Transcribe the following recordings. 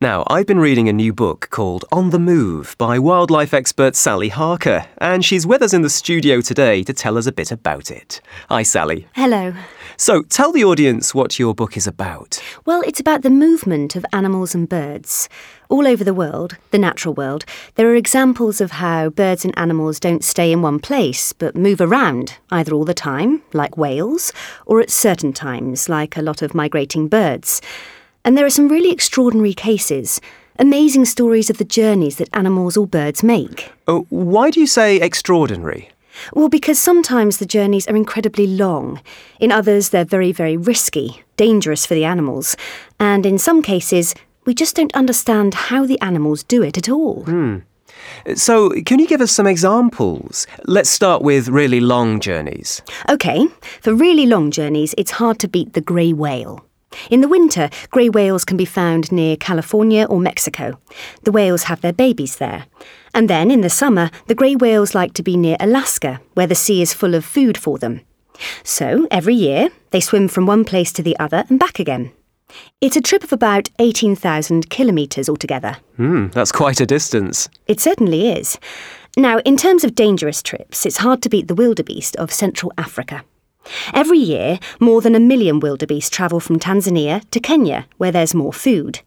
Now, I've been reading a new book called On the Move by wildlife expert Sally Harker, and she's with us in the studio today to tell us a bit about it. Hi, Sally. Hello. So, tell the audience what your book is about. Well, it's about the movement of animals and birds. All over the world, the natural world, there are examples of how birds and animals don't stay in one place but move around, either all the time, like whales, or at certain times, like a lot of migrating birds. And there are some really extraordinary cases, amazing stories of the journeys that animals or birds make. Oh, why do you say extraordinary? Well, because sometimes the journeys are incredibly long. In others, they're very, very risky, dangerous for the animals. And in some cases, we just don't understand how the animals do it at all. Hmm. So, can you give us some examples? Let's start with really long journeys. OK, for really long journeys, it's hard to beat the grey whale. In the winter, grey whales can be found near California or Mexico. The whales have their babies there. And then in the summer, the grey whales like to be near Alaska, where the sea is full of food for them. So every year, they swim from one place to the other and back again. It's a trip of about 18,000 kilometres altogether. Hmm, that's quite a distance. It certainly is. Now, in terms of dangerous trips, it's hard to beat the wildebeest of Central Africa. Every year, more than a million wildebeest travel from Tanzania to Kenya, where there's more food.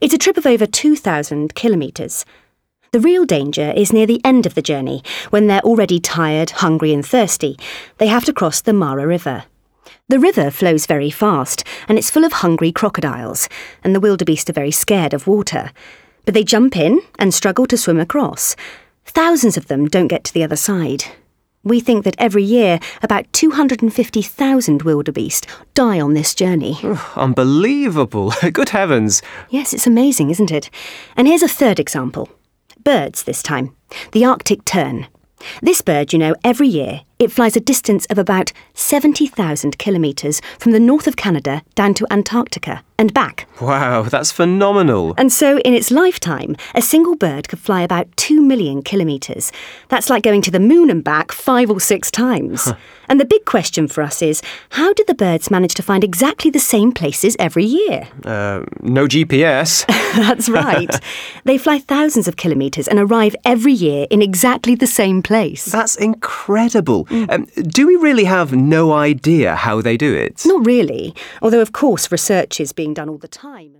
It's a trip of over 2,000 kilometres. The real danger is near the end of the journey, when they're already tired, hungry, and thirsty. They have to cross the Mara River. The river flows very fast, and it's full of hungry crocodiles, and the wildebeest are very scared of water. But they jump in and struggle to swim across. Thousands of them don't get to the other side. We think that every year about 250,000 wildebeest die on this journey. Unbelievable. Good heavens. Yes, it's amazing, isn't it? And here's a third example birds this time. The Arctic tern. This bird, you know, every year it flies a distance of about 70,000 kilometres from the north of Canada down to Antarctica and back. Wow, that's phenomenal. And so, in its lifetime, a single bird could fly about 2 million kilometres. That's like going to the moon and back five or six times. And the big question for us is how did the birds manage to find exactly the same places every year? Uh, no GPS. That's right. they fly thousands of kilometres and arrive every year in exactly the same place. That's incredible. Um, do we really have no idea how they do it? Not really, although, of course, research is being done all the time.